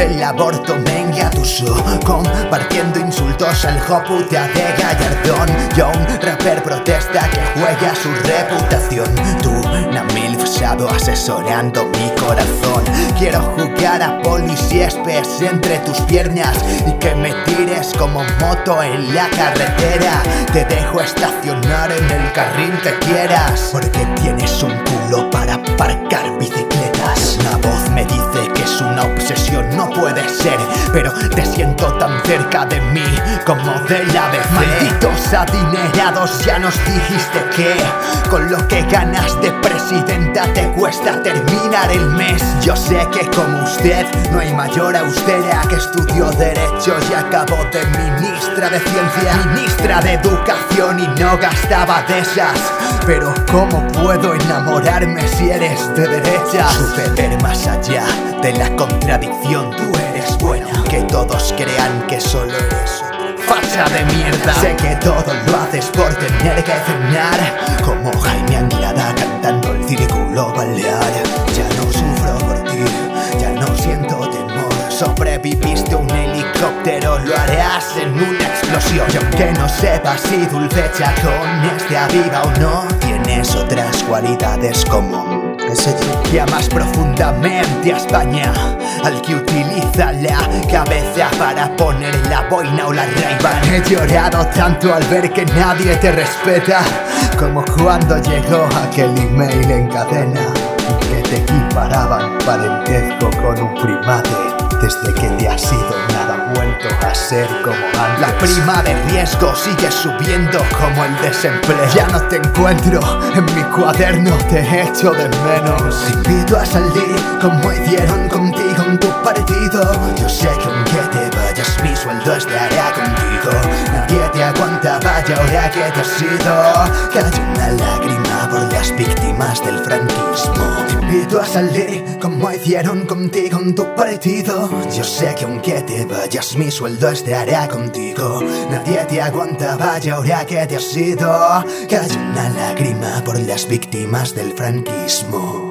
Del aborto me engatuso Compartiendo insultos al joputa de Gallardón Yo un rapper protesta que juega su reputación. Tú, una milf asesorando mi corazón. Quiero jugar a policías entre tus piernas Y que me tires como moto en la carretera. Te dejo estacionar en el carril que quieras Porque tienes un obsesión, no puede ser Pero te siento tan cerca de mí como de la vez. Malditos adinerados, ya nos dijiste que Con lo que ganas de presidenta te cuesta terminar el mes. Yo sé que como usted no hay mayor austera Que estudió Derecho y acabó de ministra de Ciencia Ministra de Educación y no gastaba de esas Pero ¿cómo puedo enamorarme si eres de derecha? Supe ver más allá de la contradicción. Tú eres buena, que todos crean que solo eres facha de mierda. Sé que todo lo haces por tener que cenar. Como Jaime Anglada cantando el círculo balear. Ya no sufro por ti, ya no siento temor. Sobreviviste un helicóptero, lo harás en una explosión. Y aunque no sepas si dulce con este aviva o no. Tienes otras cualidades como que más profundamente a España. Al que utiliza la cabeza para poner la boina o la raiva. He llorado tanto al ver que nadie te respeta Como cuando llegó aquel email en cadena Que te equiparaban parentesco con un primate Desde que te has ido nada vuelto a ser como antes. La prima de riesgo sigue subiendo como el desempleo. Ya no te encuentro en mi cuaderno, te echo de menos. Te invito a salir como hicieron contigo en tu Aguanta, vaya ahora que te has ido Cae una lágrima por las víctimas del franquismo. Te invito a salir como hicieron contigo en tu partido. Yo sé que aunque te vayas mi sueldo estará contigo. Nadie te aguanta, vaya ahora que te has ido. Cae una lágrima por las víctimas del franquismo